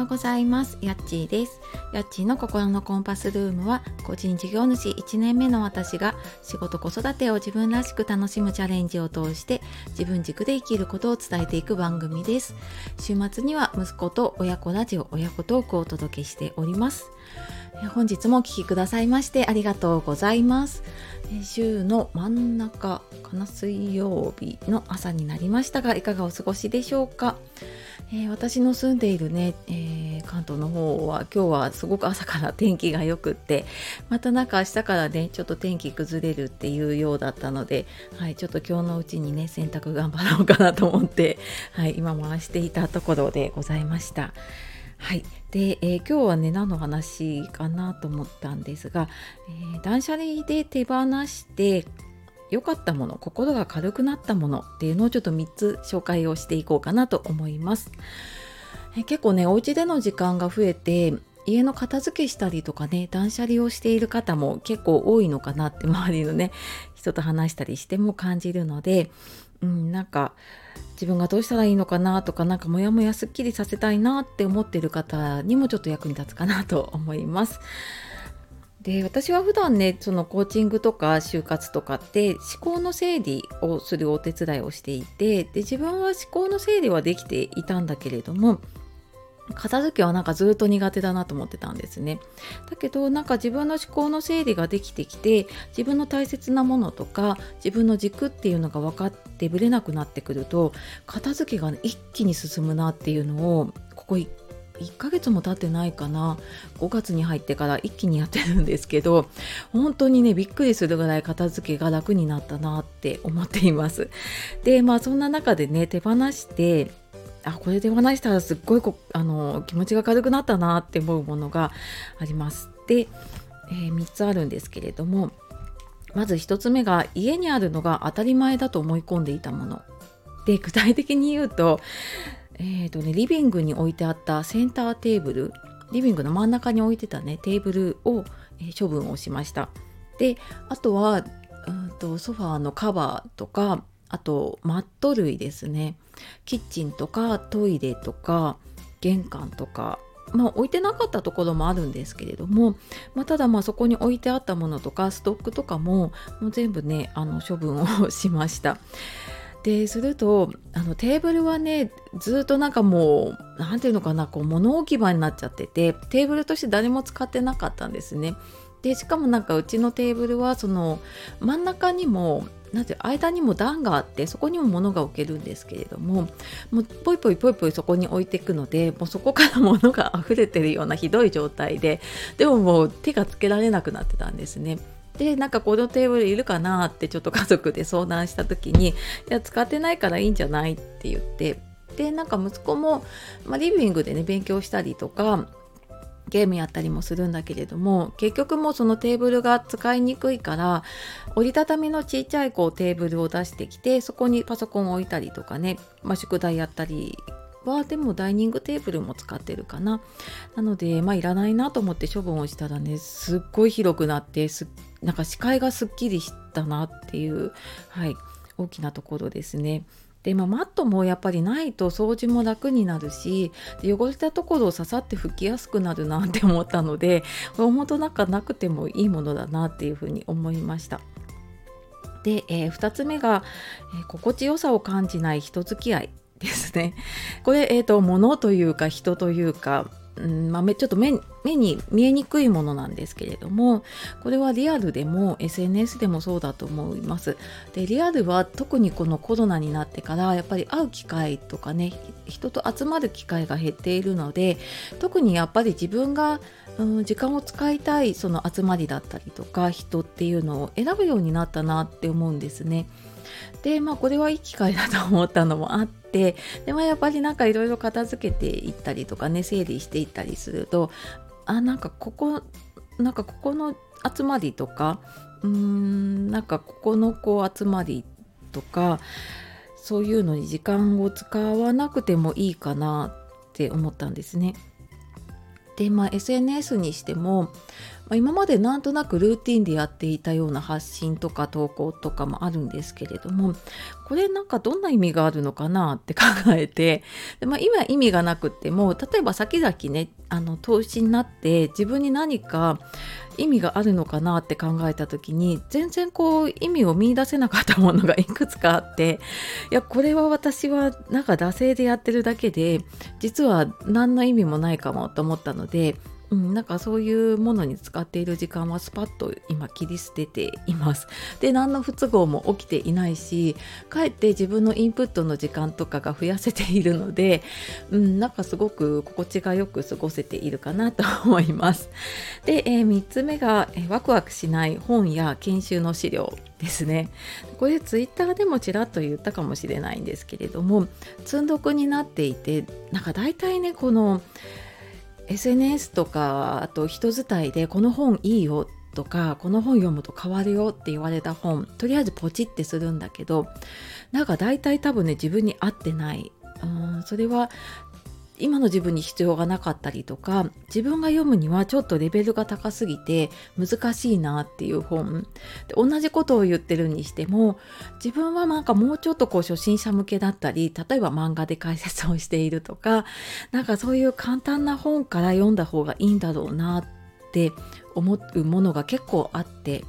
ようございます。やっちーです。やっちーの心のコンパスルームは個人事業主1年目の私が仕事子育てを自分らしく楽しむチャレンジを通して自分軸で生きることを伝えていく番組です。週末には息子と親子ラジオ親子トークをお届けしております。本日もお聴きくださいましてありがとうございます。週の真ん中かな水曜日の朝になりましたがいかがお過ごしでしょうか、えー、私の住んでいるね、えー、関東の方は今日はすごく朝から天気が良くってまたなんか明日からねちょっと天気崩れるっていうようだったので、はい、ちょっと今日のうちにね洗濯頑張ろうかなと思って、はい、今回していたところでございました。はい、で、えー、今日はね何の話かなと思ったんですが、えー、断捨離で手放して良かったもの心が軽くなったものっていうのをちょっと3つ紹介をしていこうかなと思います。え、結構ねお家での時間が増えて家の片付けしたりとかね断捨離をしている方も結構多いのかなって周りのね 人と話したりしても感じるので、うん、なんか自分がどうしたらいいのかなとかなんかモヤモヤすっきりさせたいなって思ってる方にもちょっと役に立つかなと思います。で私は普段ねそのコーチングとか就活とかって思考の整理をするお手伝いをしていてで自分は思考の整理はできていたんだけれども片付けはなんかずっと苦手だなと思ってたんですね。だけどなんか自分の思考の整理ができてきて自分の大切なものとか自分の軸っていうのが分かってぶれなくなってくると片付けが、一気に進むなっていうのをここ1ヶ月も経ってないかな5月に入ってから一気にやってるんですけど本当にねびっくりするぐらい片付けが楽になったなって思っていますでまあそんな中でね手放してあこれで話したらすっごいあの気持ちが軽くなったなって思うものがあります。で、えー、3つあるんですけれどもまず1つ目が家にあるのが当たり前だと思い込んでいたもの。で具体的に言うと,、えーとね、リビングに置いてあったセンターテーブルリビングの真ん中に置いてたねテーブルを、えー、処分をしました。であとはうんとソファーのカバーとかあとマット類ですねキッチンとかトイレとか玄関とかまあ置いてなかったところもあるんですけれども、まあ、ただまあそこに置いてあったものとかストックとかももう全部ねあの処分をしました。でするとあのテーブルはねずっとなんかもう何て言うのかなこう物置き場になっちゃっててテーブルとして誰も使ってなかったんですね。でしかもなんかうちのテーブルはその真ん中にもなぜ間にも段があってそこにも物が置けるんですけれどももうポイポイポイポイそこに置いていくのでもうそこから物が溢れてるようなひどい状態ででももう手がつけられなくなってたんですね。でなんかこのテーブルいるかなってちょっと家族で相談した時に「いや使ってないからいいんじゃない?」って言ってでなんか息子も、まあ、リビングでね勉強したりとかゲームやったりもするんだけれども結局もうそのテーブルが使いにくいから折りたたみのちっちゃいこうテーブルを出してきてそこにパソコンを置いたりとかね、まあ、宿題やったりはでもダイニングテーブルも使ってるかななのでまあいらないなと思って処分をしたらねすっごい広くなってすなんか視界がすっきりしたなっていうはい大きなところですね。で、まあ、マットもやっぱりないと掃除も楽になるし汚れたところを刺さって拭きやすくなるなって思ったので本当なんかなくてもいいものだなっていうふうに思いました。で、えー、2つ目が、えー、心地よさを感じない人付き合いですね。これ、えーと、と物というか人というかうんまあ、ちょっと目目に見えにくいものなんですけれどもこれはリアルでも SNS でもそうだと思います。でリアルは特にこのコロナになってからやっぱり会う機会とかね人と集まる機会が減っているので特にやっぱり自分が、うん、時間を使いたいその集まりだったりとか人っていうのを選ぶようになったなって思うんですね。でまあこれはいい機会だと思ったのもあってで、まあ、やっぱりなんかいろいろ片付けていったりとかね整理していったりするとあなんかここなんかここの集まりとかうーんなんかここのこう集まりとかそういうのに時間を使わなくてもいいかなって思ったんですね。でまあ SNS にしてもあ、今までなんとなくルーティンでやっていたような発信とか投稿とかもあるんですけれどもこれなんかどんな意味があるのかなって考えてで、まあ、今意味がなくても例えば先々ねあの投資になって自分に何か意味があるのかなって考えた時に全然こう意味を見いだせなかったものがいくつかあっていやこれは私はなんか惰性でやってるだけで実は何の意味もないかもと思ったのでうん、なんかそういうものに使っている時間はスパッと今切り捨てています。で何の不都合も起きていないしかえって自分のインプットの時間とかが増やせているので、うん、なんかすごく心地がよく過ごせているかなと思います。で、えー、3つ目が、えー、ワクワクしない本や研修の資料ですね。これツイッターでもちらっと言ったかもしれないんですけれども積んどくになっていてなんか大体ねこの SNS とかあと人伝いでこの本いいよとかこの本読むと変わるよって言われた本とりあえずポチってするんだけどなんか大体多分ね自分に合ってない。うんそれは今の自分に必要がなかったりとか自分が読むにはちょっとレベルが高すぎて難しいなっていう本。で同じことを言ってるにしても自分はなんかもうちょっとこう初心者向けだったり例えば漫画で解説をしているとかなんかそういう簡単な本から読んだ方がいいんだろうなって思うものが結構あって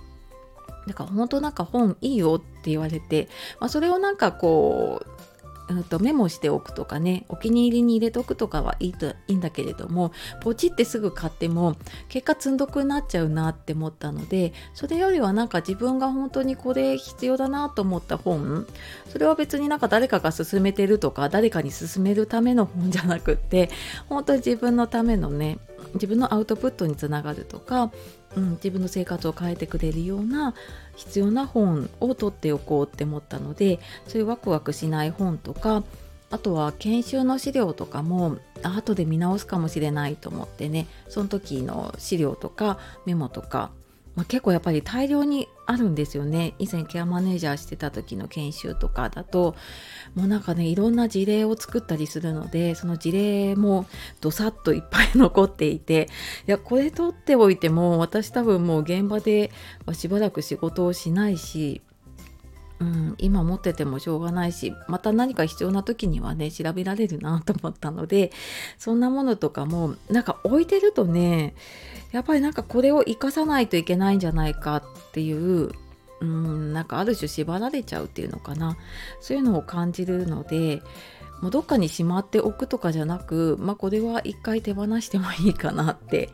だから本当なんか本いいよって言われて、まあ、それをなんかこうとメモしておくとかねお気に入りに入れとくとかはいいといいんだけれどもポチってすぐ買っても結果積んどくなっちゃうなって思ったのでそれよりはなんか自分が本当にこれ必要だなと思った本それは別になんか誰かが勧めてるとか誰かに勧めるための本じゃなくって本当に自分のためのね自分のアウトプットにつながるとかうん、自分の生活を変えてくれるような必要な本を取っておこうって思ったのでそういうワクワクしない本とかあとは研修の資料とかも後で見直すかもしれないと思ってねその時の資料とかメモとかまあ、結構やっぱり大量にあるんですよね。以前ケアマネージャーしてた時の研修とかだともうなんかねいろんな事例を作ったりするのでその事例もどさっといっぱい残っていていやこれ取っておいても私多分もう現場でしばらく仕事をしないしうん、今持っててもしょうがないしまた何か必要な時にはね調べられるなと思ったのでそんなものとかもなんか置いてるとねやっぱりなんかこれを生かさないといけないんじゃないかっていううんなんかある種縛られちゃうっていうのかな。そういうのを感じるのでもうどっかにしまっておくとかじゃなくまあこれは一回手放してもいいかなって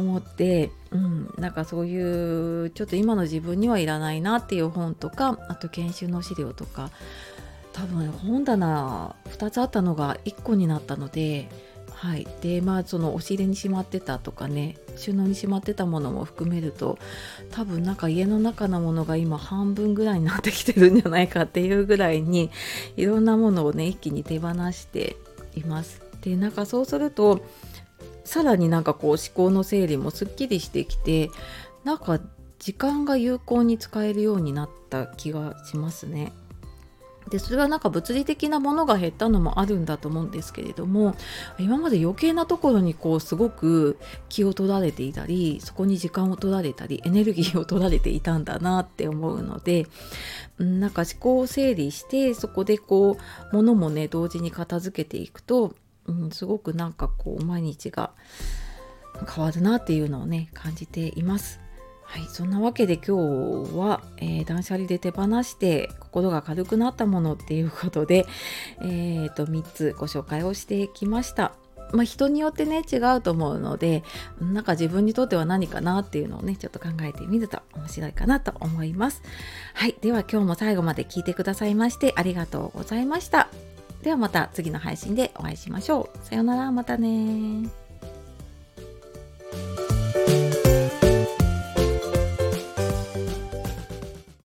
思って、うん、なんかそういうちょっと今の自分にはいらないなっていう本とかあと研修の資料とか多分本棚2つあったのが1個になったのではいでまあその押し入れにしまってたとかね収納にしまってたものも含めると多分なんか家の中のものが今半分ぐらいになってきてるんじゃないかっていうぐらいにいろんなものをね一気に手放しています。でなんかそうするとさらになんかこう思考の整理もすっきりしてきてなんか時間が有効に使えるようになった気がしますね。でそれはなんか物理的なものが減ったのもあるんだと思うんですけれども今まで余計なところにこうすごく気を取られていたりそこに時間を取られたりエネルギーを取られていたんだなって思うのでなんか思考を整理してそこでこう物もね同時に片付けていくとうん、すごくなんかこう毎日が変わるなっていうのをね感じています。はい、そんなわけで今日は、えー、断捨離で手放して心が軽くなったものっていうことで、えー、と3つご紹介をしてきました。まあ、人によってね違うと思うのでなんか自分にとっては何かなっていうのをねちょっと考えてみると面白いかなと思います。はい、では今日も最後まで聞いてくださいましてありがとうございました。ではまた次の配信でお会いしましょう。さようなら、またね